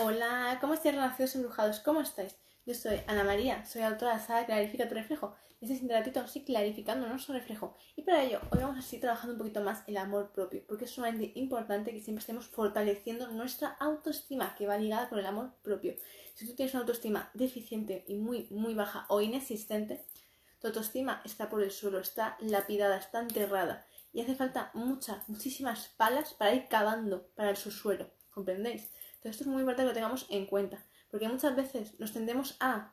Hola, ¿cómo estáis renacidos embrujados? ¿Cómo estáis? Yo soy Ana María, soy autora de la Clarifica tu reflejo. Este es ratito sí clarificando nuestro reflejo. Y para ello, hoy vamos a seguir trabajando un poquito más el amor propio, porque es sumamente importante que siempre estemos fortaleciendo nuestra autoestima, que va ligada con el amor propio. Si tú tienes una autoestima deficiente y muy, muy baja o inexistente, tu autoestima está por el suelo, está lapidada, está enterrada. Y hace falta muchas, muchísimas palas para ir cavando para el subsuelo. ¿Comprendéis? Esto es muy importante que lo tengamos en cuenta, porque muchas veces nos tendemos a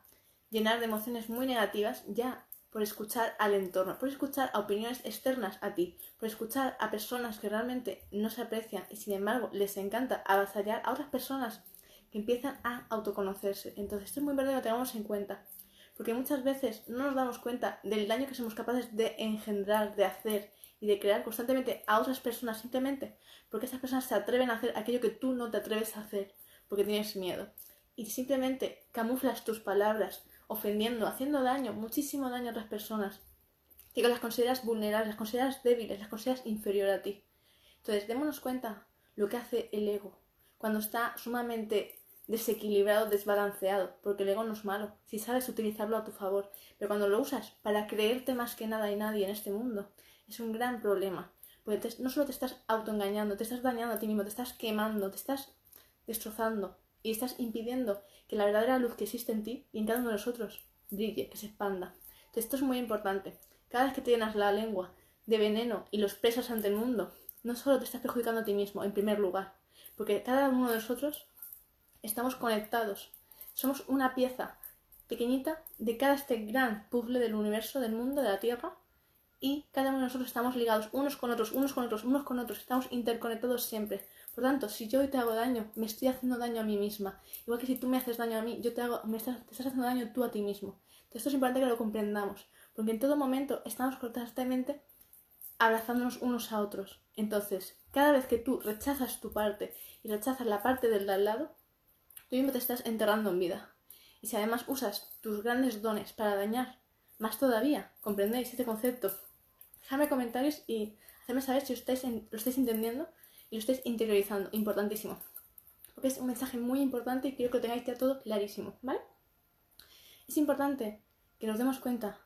llenar de emociones muy negativas ya por escuchar al entorno, por escuchar a opiniones externas a ti, por escuchar a personas que realmente no se aprecian y sin embargo les encanta avasallar a otras personas que empiezan a autoconocerse. Entonces esto es muy importante que lo tengamos en cuenta, porque muchas veces no nos damos cuenta del daño que somos capaces de engendrar, de hacer y de crear constantemente a otras personas simplemente porque esas personas se atreven a hacer aquello que tú no te atreves a hacer porque tienes miedo. Y simplemente camuflas tus palabras ofendiendo, haciendo daño, muchísimo daño a otras personas, que las consideras vulnerables, las consideras débiles, las consideras inferior a ti. Entonces, démonos cuenta lo que hace el ego cuando está sumamente desequilibrado, desbalanceado, porque el ego no es malo, si sabes utilizarlo a tu favor, pero cuando lo usas para creerte más que nada y nadie en este mundo, es un gran problema. Porque no solo te estás autoengañando, te estás dañando a ti mismo, te estás quemando, te estás destrozando y estás impidiendo que la verdadera luz que existe en ti y en cada uno de nosotros brille, que se expanda. Esto es muy importante. Cada vez que te llenas la lengua de veneno y los pesas ante el mundo, no solo te estás perjudicando a ti mismo, en primer lugar, porque cada uno de nosotros estamos conectados. Somos una pieza pequeñita de cada este gran puzzle del universo, del mundo, de la Tierra, y cada uno de nosotros estamos ligados unos con otros, unos con otros, unos con otros, estamos interconectados siempre. Por tanto, si yo hoy te hago daño, me estoy haciendo daño a mí misma. Igual que si tú me haces daño a mí, yo te hago, me estás, te estás haciendo daño tú a ti mismo. Entonces, esto es importante que lo comprendamos, porque en todo momento estamos constantemente abrazándonos unos a otros. Entonces, cada vez que tú rechazas tu parte y rechazas la parte del de al lado, tú mismo te estás enterrando en vida. Y si además usas tus grandes dones para dañar más todavía, ¿comprendéis este concepto? Dejadme comentarios y hacedme saber si ustedes lo estáis entendiendo y lo estáis interiorizando. Importantísimo. Porque es un mensaje muy importante y quiero que lo tengáis ya todo clarísimo, ¿vale? Es importante que nos demos cuenta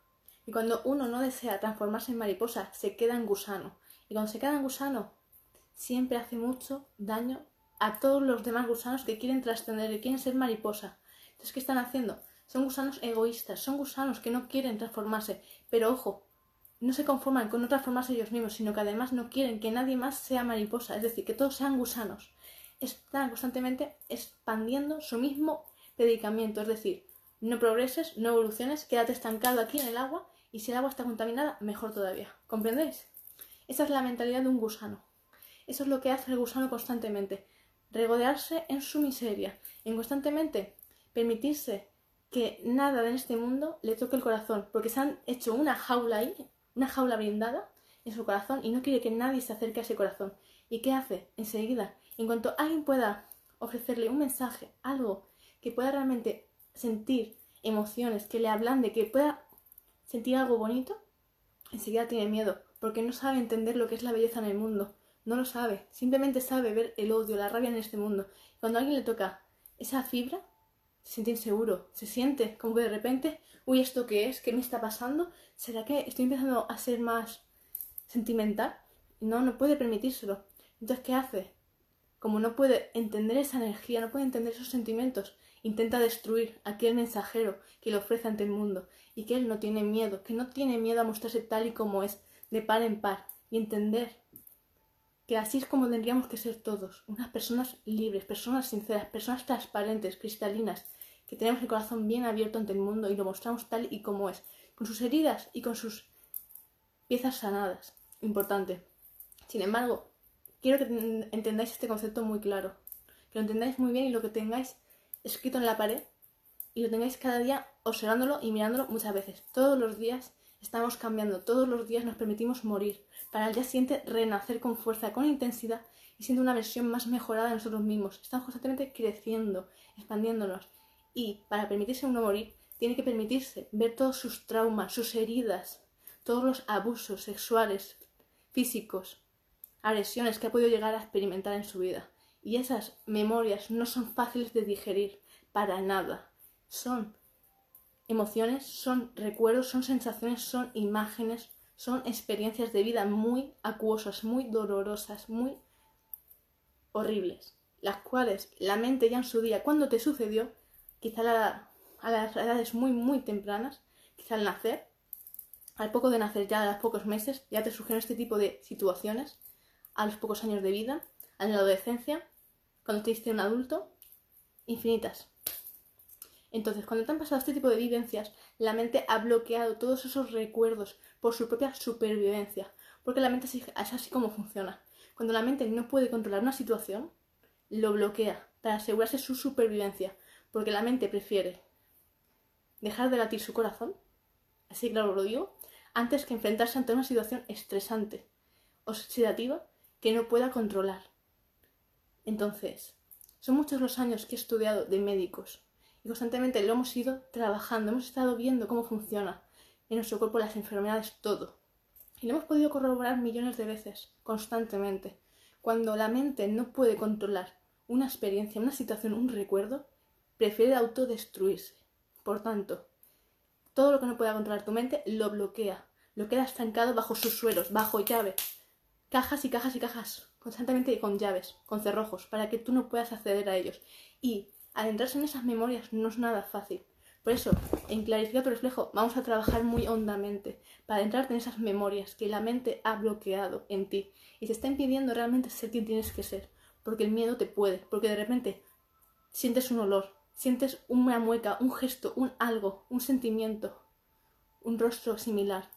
que cuando uno no desea transformarse en mariposa, se queda en gusano. Y cuando se queda en gusano, siempre hace mucho daño a todos los demás gusanos que quieren trascender, que quieren ser mariposa. Entonces, ¿qué están haciendo? Son gusanos egoístas, son gusanos que no quieren transformarse. Pero ojo, no se conforman con no transformarse ellos mismos, sino que además no quieren que nadie más sea mariposa, es decir, que todos sean gusanos. Están constantemente expandiendo su mismo predicamento, es decir, no progreses, no evoluciones, quédate estancado aquí en el agua y si el agua está contaminada, mejor todavía. ¿Comprendéis? Esa es la mentalidad de un gusano. Eso es lo que hace el gusano constantemente. Regodearse en su miseria, en constantemente permitirse que nada en este mundo le toque el corazón, porque se han hecho una jaula ahí una jaula blindada en su corazón y no quiere que nadie se acerque a ese corazón. ¿Y qué hace? Enseguida, en cuanto alguien pueda ofrecerle un mensaje, algo que pueda realmente sentir emociones, que le hablan de que pueda sentir algo bonito, enseguida tiene miedo, porque no sabe entender lo que es la belleza en el mundo. No lo sabe, simplemente sabe ver el odio, la rabia en este mundo. Cuando a alguien le toca esa fibra, se siente inseguro, se siente como que de repente, uy, ¿esto qué es? ¿Qué me está pasando? ¿Será que estoy empezando a ser más sentimental? No, no puede permitírselo. Entonces, ¿qué hace? Como no puede entender esa energía, no puede entender esos sentimientos, intenta destruir a aquel mensajero que le ofrece ante el mundo y que él no tiene miedo, que no tiene miedo a mostrarse tal y como es, de par en par, y entender que así es como tendríamos que ser todos, unas personas libres, personas sinceras, personas transparentes, cristalinas, que tenemos el corazón bien abierto ante el mundo y lo mostramos tal y como es, con sus heridas y con sus piezas sanadas. Importante. Sin embargo, quiero que entendáis este concepto muy claro, que lo entendáis muy bien y lo que tengáis escrito en la pared y lo tengáis cada día observándolo y mirándolo muchas veces. Todos los días estamos cambiando, todos los días nos permitimos morir, para el día siguiente renacer con fuerza, con intensidad y siendo una versión más mejorada de nosotros mismos. Estamos constantemente creciendo, expandiéndonos y para permitirse uno morir, tiene que permitirse ver todos sus traumas, sus heridas, todos los abusos sexuales, físicos, agresiones que ha podido llegar a experimentar en su vida. Y esas memorias no son fáciles de digerir para nada. Son emociones, son recuerdos, son sensaciones, son imágenes, son experiencias de vida muy acuosas, muy dolorosas, muy horribles, las cuales la mente ya en su día, cuando te sucedió, quizá a las edades muy, muy tempranas, quizá al nacer, al poco de nacer ya, a los pocos meses, ya te surgieron este tipo de situaciones, a los pocos años de vida, en la adolescencia, cuando te hiciste un adulto, infinitas. Entonces, cuando te han pasado este tipo de vivencias, la mente ha bloqueado todos esos recuerdos por su propia supervivencia, porque la mente es así como funciona. Cuando la mente no puede controlar una situación, lo bloquea para asegurarse su supervivencia, porque la mente prefiere dejar de latir su corazón, así claro lo digo, antes que enfrentarse ante una situación estresante, oxidativa, que no pueda controlar. Entonces, son muchos los años que he estudiado de médicos y constantemente lo hemos ido trabajando, hemos estado viendo cómo funciona en nuestro cuerpo las enfermedades, todo. Y lo hemos podido corroborar millones de veces, constantemente. Cuando la mente no puede controlar una experiencia, una situación, un recuerdo, prefiere autodestruirse. Por tanto, todo lo que no pueda controlar tu mente lo bloquea, lo queda estancado bajo sus suelos, bajo llave, cajas y cajas y cajas, constantemente con llaves, con cerrojos, para que tú no puedas acceder a ellos. Y adentrarse en esas memorias no es nada fácil. Por eso, en Clarifica tu reflejo vamos a trabajar muy hondamente para adentrarte en esas memorias que la mente ha bloqueado en ti y te está impidiendo realmente ser quien tienes que ser, porque el miedo te puede, porque de repente sientes un olor, sientes una mueca, un gesto, un algo, un sentimiento, un rostro similar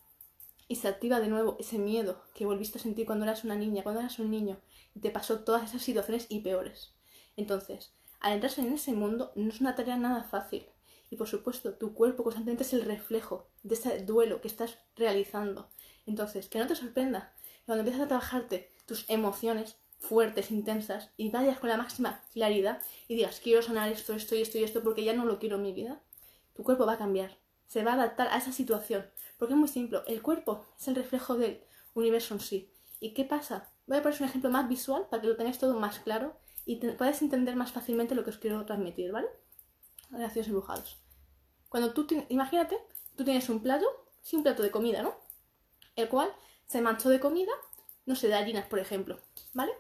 y se activa de nuevo ese miedo que volviste a sentir cuando eras una niña, cuando eras un niño y te pasó todas esas situaciones y peores. Entonces, entrarse en ese mundo no es una tarea nada fácil. Y por supuesto, tu cuerpo constantemente es el reflejo de ese duelo que estás realizando. Entonces, que no te sorprenda cuando empiezas a trabajarte tus emociones fuertes, intensas, y vayas con la máxima claridad y digas, quiero sanar esto, esto y esto y esto porque ya no lo quiero en mi vida, tu cuerpo va a cambiar, se va a adaptar a esa situación. Porque es muy simple, el cuerpo es el reflejo del universo en sí. ¿Y qué pasa? Voy a poner un ejemplo más visual para que lo tengáis todo más claro y puedes entender más fácilmente lo que os quiero transmitir, ¿vale? Gracias embrujados. Cuando tú, imagínate, tú tienes un plato, sí, un plato de comida, ¿no? El cual se manchó de comida, no sé, de harinas, por ejemplo, ¿vale?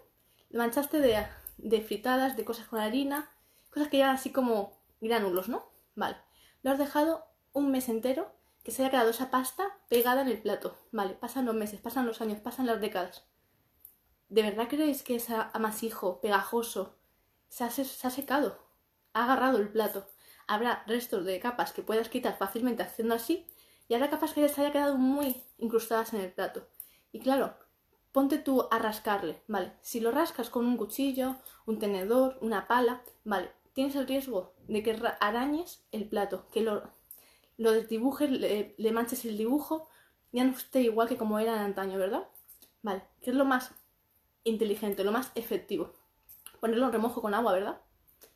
Lo manchaste de, de fritadas, de cosas con harina, cosas que ya así como gránulos, ¿no? Vale. Lo has dejado un mes entero que se haya quedado esa pasta pegada en el plato. Vale, pasan los meses, pasan los años, pasan las décadas. ¿De verdad creéis que ese amasijo pegajoso se ha, secado? Ha agarrado el plato. Habrá restos de capas que puedas quitar fácilmente haciendo así y habrá capas que ya se haya quedado muy incrustadas en el plato. Y claro, ponte tú a rascarle, ¿vale? Si lo rascas con un cuchillo, un tenedor, una pala, ¿vale? Tienes el riesgo de que arañes el plato, que lo, lo desdibujes, le, le manches el dibujo, ya no esté igual que como era de antaño, ¿verdad? Vale, ¿qué es lo más inteligente, lo más efectivo. Ponerlo en remojo con agua, ¿verdad?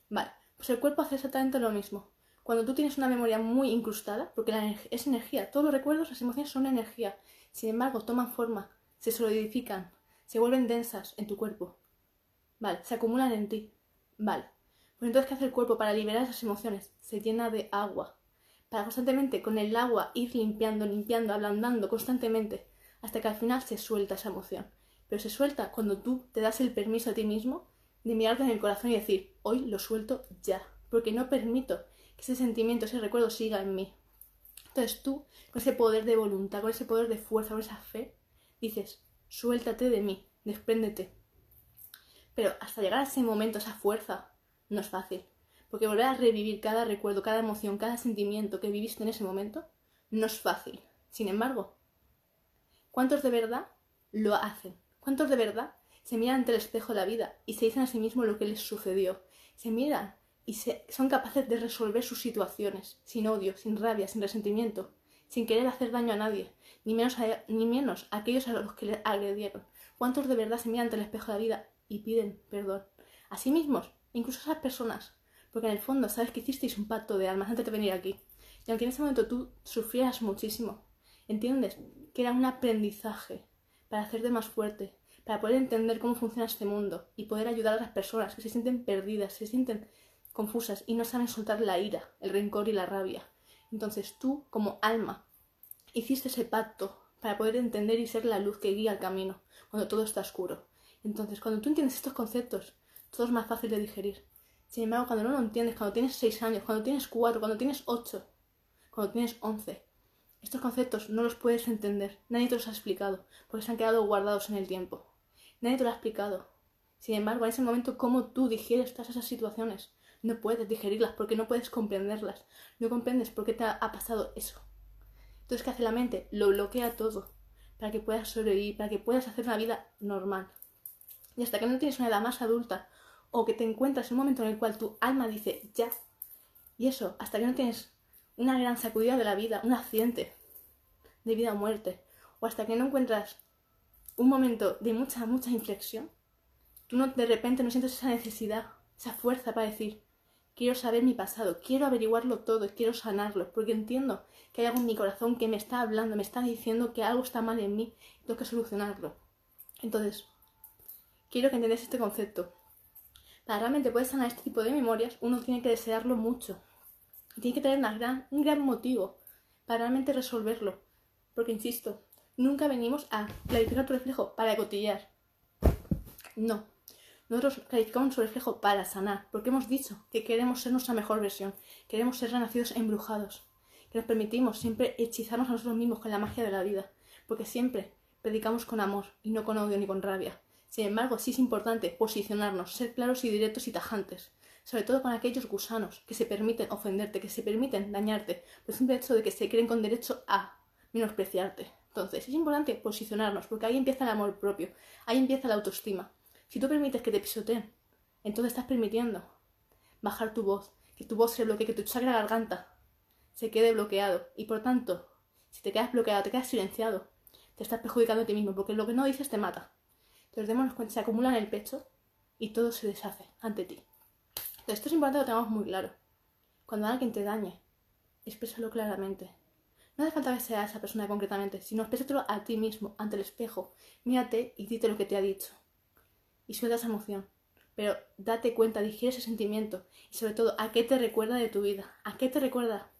Vale, pues el cuerpo hace exactamente lo mismo. Cuando tú tienes una memoria muy incrustada, porque la es energía, todos los recuerdos, las emociones son energía, sin embargo toman forma, se solidifican, se vuelven densas en tu cuerpo. Vale, se acumulan en ti. Vale. Pues entonces, ¿qué hace el cuerpo para liberar esas emociones? Se llena de agua. Para constantemente con el agua ir limpiando, limpiando, ablandando constantemente, hasta que al final se suelta esa emoción pero se suelta cuando tú te das el permiso a ti mismo de mirarte en el corazón y decir, hoy lo suelto ya, porque no permito que ese sentimiento, ese recuerdo siga en mí. Entonces tú, con ese poder de voluntad, con ese poder de fuerza, con esa fe, dices, suéltate de mí, despréndete. Pero hasta llegar a ese momento, esa fuerza, no es fácil. Porque volver a revivir cada recuerdo, cada emoción, cada sentimiento que viviste en ese momento, no es fácil. Sin embargo, ¿cuántos de verdad lo hacen? ¿Cuántos de verdad se miran ante el espejo de la vida y se dicen a sí mismos lo que les sucedió? Se miran y son capaces de resolver sus situaciones sin odio, sin rabia, sin resentimiento, sin querer hacer daño a nadie, ni menos a, ni menos a aquellos a los que les agredieron. ¿Cuántos de verdad se miran ante el espejo de la vida y piden perdón? A sí mismos, incluso a esas personas, porque en el fondo sabes que hicisteis un pacto de almas antes de venir aquí. Y aunque en ese momento tú sufrieras muchísimo, entiendes que era un aprendizaje para hacerte más fuerte, para poder entender cómo funciona este mundo y poder ayudar a las personas que se sienten perdidas, se sienten confusas y no saben soltar la ira, el rencor y la rabia. Entonces tú, como alma, hiciste ese pacto para poder entender y ser la luz que guía el camino cuando todo está oscuro. Entonces, cuando tú entiendes estos conceptos, todo es más fácil de digerir. Sin embargo, cuando no lo entiendes, cuando tienes 6 años, cuando tienes 4, cuando tienes 8, cuando tienes 11, estos conceptos no los puedes entender. Nadie te los ha explicado, porque se han quedado guardados en el tiempo. Nadie te lo ha explicado. Sin embargo, en ese momento, ¿cómo tú digieres todas esas situaciones? No puedes digerirlas porque no puedes comprenderlas. No comprendes por qué te ha pasado eso. Entonces, ¿qué hace la mente? Lo bloquea todo para que puedas sobrevivir, para que puedas hacer una vida normal. Y hasta que no tienes una edad más adulta o que te encuentras en un momento en el cual tu alma dice ya, y eso, hasta que no tienes una gran sacudida de la vida, un accidente de vida o muerte, o hasta que no encuentras un momento de mucha, mucha inflexión, tú no, de repente no sientes esa necesidad, esa fuerza para decir, quiero saber mi pasado, quiero averiguarlo todo, quiero sanarlo, porque entiendo que hay algo en mi corazón que me está hablando, me está diciendo que algo está mal en mí y tengo que solucionarlo. Entonces, quiero que entendáis este concepto. Para realmente poder sanar este tipo de memorias, uno tiene que desearlo mucho. Tiene que tener un gran motivo para realmente resolverlo. Porque, insisto, nunca venimos a clarificar tu reflejo para cotillar. No, nosotros clarificamos su reflejo para sanar, porque hemos dicho que queremos ser nuestra mejor versión, queremos ser renacidos embrujados, que nos permitimos siempre hechizarnos a nosotros mismos con la magia de la vida, porque siempre predicamos con amor y no con odio ni con rabia. Sin embargo, sí es importante posicionarnos, ser claros y directos y tajantes, sobre todo con aquellos gusanos que se permiten ofenderte, que se permiten dañarte, por el simple hecho de que se creen con derecho a menospreciarte. Entonces, es importante posicionarnos, porque ahí empieza el amor propio, ahí empieza la autoestima. Si tú permites que te pisoteen, entonces estás permitiendo bajar tu voz, que tu voz se bloquee, que tu chakra garganta se quede bloqueado. Y por tanto, si te quedas bloqueado, te quedas silenciado, te estás perjudicando a ti mismo, porque lo que no dices te mata. Entonces démonos cuenta, se acumula en el pecho y todo se deshace ante ti. Entonces esto es importante que lo tengamos muy claro. Cuando alguien te dañe, exprésalo claramente. No hace falta que sea esa persona concretamente, sino exprésatelo a ti mismo, ante el espejo. Mírate y dite lo que te ha dicho y suelta esa emoción. Pero date cuenta, digiere ese sentimiento y sobre todo a qué te recuerda de tu vida, a qué te recuerda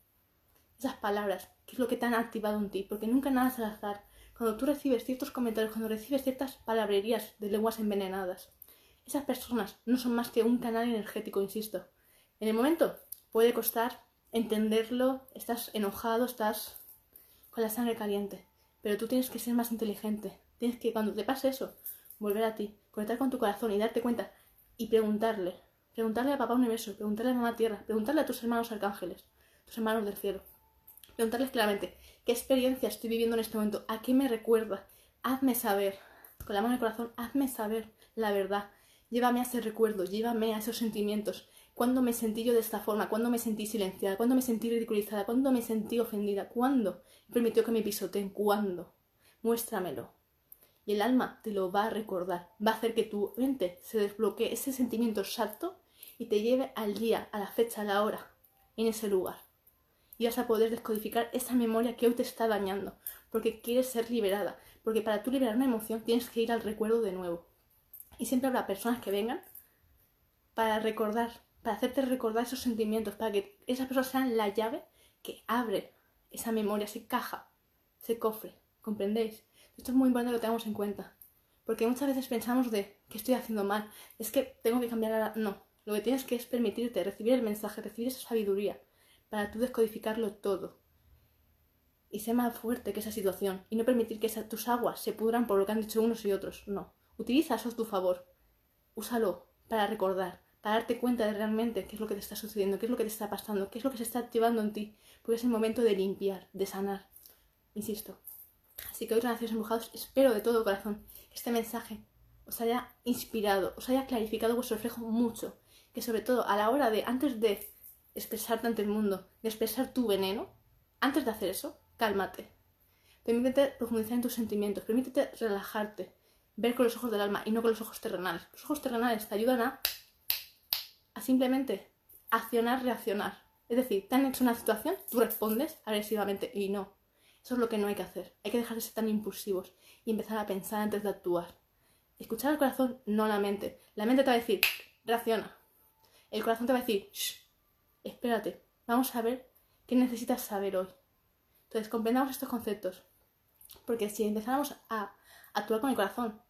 esas palabras, qué es lo que te han activado en ti, porque nunca nada es al azar. Cuando tú recibes ciertos comentarios, cuando recibes ciertas palabrerías de lenguas envenenadas, esas personas no son más que un canal energético, insisto. En el momento puede costar entenderlo, estás enojado, estás con la sangre caliente, pero tú tienes que ser más inteligente. Tienes que, cuando te pase eso, volver a ti, conectar con tu corazón y darte cuenta y preguntarle, preguntarle a papá universo, preguntarle a mamá tierra, preguntarle a tus hermanos arcángeles, tus hermanos del cielo, preguntarles claramente qué experiencia estoy viviendo en este momento, a qué me recuerda, hazme saber, con la mano del corazón, hazme saber la verdad, llévame a ese recuerdo, llévame a esos sentimientos, cuándo me sentí yo de esta forma, cuándo me sentí silenciada, cuándo me sentí ridiculizada, cuándo me sentí ofendida, cuándo permitió que me pisoteen, cuándo, muéstramelo y el alma te lo va a recordar. Va a hacer que tu mente se desbloquee ese sentimiento exacto y te lleve al día, a la fecha, a la hora, en ese lugar. Y vas a poder descodificar esa memoria que hoy te está dañando, porque quieres ser liberada. Porque para tú liberar una emoción tienes que ir al recuerdo de nuevo. Y siempre habrá personas que vengan para recordar, para hacerte recordar esos sentimientos, para que esas personas sean la llave que abre esa memoria, esa caja, ese cofre. ¿Comprendéis? Esto es muy importante que lo tengamos en cuenta. Porque muchas veces pensamos de que estoy haciendo mal, es que tengo que cambiar la... No, lo que tienes que es permitirte recibir el mensaje, recibir esa sabiduría, para tú descodificarlo todo. Y ser más fuerte que esa situación, y no permitir que tus aguas se pudran por lo que han dicho unos y otros, no. Utiliza eso a tu favor. Úsalo para recordar, para darte cuenta de realmente qué es lo que te está sucediendo, qué es lo que te está pasando, qué es lo que se está activando en ti, porque es el momento de limpiar, de sanar. Insisto, Así que hoy, Renacidos Embrujados, espero de todo corazón que este mensaje os haya inspirado, os haya clarificado vuestro reflejo mucho. Que sobre todo a la hora de, antes de expresarte ante el mundo, de expresar tu veneno, antes de hacer eso, cálmate. Permítete profundizar en tus sentimientos, permítete relajarte, ver con los ojos del alma y no con los ojos terrenales. Los ojos terrenales te ayudan a, a simplemente accionar, reaccionar. Es decir, te han hecho una situación, tú respondes agresivamente y no. Eso es lo que no hay que hacer. Hay que dejar de ser tan impulsivos y empezar a pensar antes de actuar. Escuchar al corazón, no la mente. La mente te va a decir, reacciona. El corazón te va a decir, Shh, espérate, vamos a ver qué necesitas saber hoy. Entonces, comprendamos estos conceptos. Porque si empezáramos a actuar con el corazón,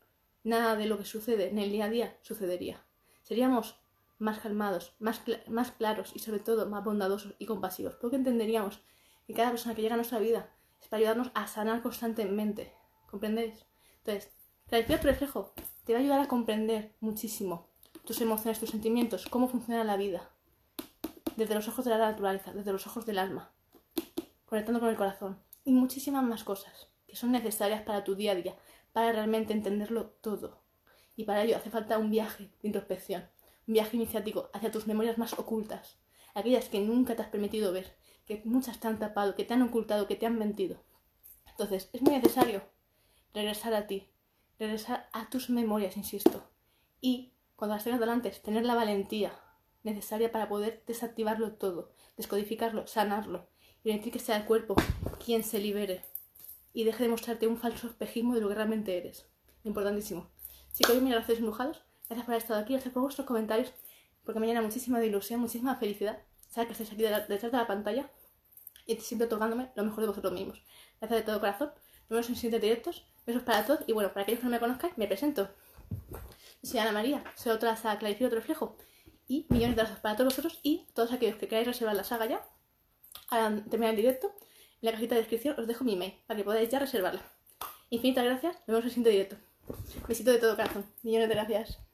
nada de lo que sucede en el día a día sucedería. Seríamos más calmados, más, más claros y sobre todo más bondadosos y compasivos. Porque entenderíamos que cada persona que llega a nuestra vida es para ayudarnos a sanar constantemente. ¿Comprendéis? Entonces, clarificar tu reflejo te va a ayudar a comprender muchísimo tus emociones, tus sentimientos, cómo funciona la vida. Desde los ojos de la naturaleza, desde los ojos del alma. Conectando con el corazón. Y muchísimas más cosas que son necesarias para tu día a día, para realmente entenderlo todo. Y para ello hace falta un viaje de introspección, viaje iniciático hacia tus memorias más ocultas, aquellas que nunca te has permitido ver, que muchas te han tapado, que te han ocultado, que te han mentido. Entonces, es muy necesario regresar a ti, regresar a tus memorias, insisto, y cuando las tengas delante, tener la valentía necesaria para poder desactivarlo todo, descodificarlo, sanarlo y permitir que sea el cuerpo quien se libere y deje de mostrarte un falso espejismo de lo que realmente eres. Importantísimo. Chicos, mil gracias embrujados. Gracias por haber estado aquí, gracias por vuestros comentarios, porque me llena muchísima de ilusión, muchísima felicidad. Saber que estáis aquí detrás de la pantalla y siempre tocándome lo mejor de vosotros mismos. Gracias de todo corazón. Nos vemos en siguientes directos. Besos para todos. Y bueno, para aquellos que no me conozcan, me presento. Soy Ana María, soy otra la Clarifico otro reflejo. Y millones de gracias para todos vosotros y todos aquellos que queráis reservar la saga ya. Al terminar el directo, en la cajita de descripción os dejo mi email para que podáis ya reservarla. Infinitas gracias, nos vemos en el siguiente directo. Besito de todo corazón. Millones de gracias.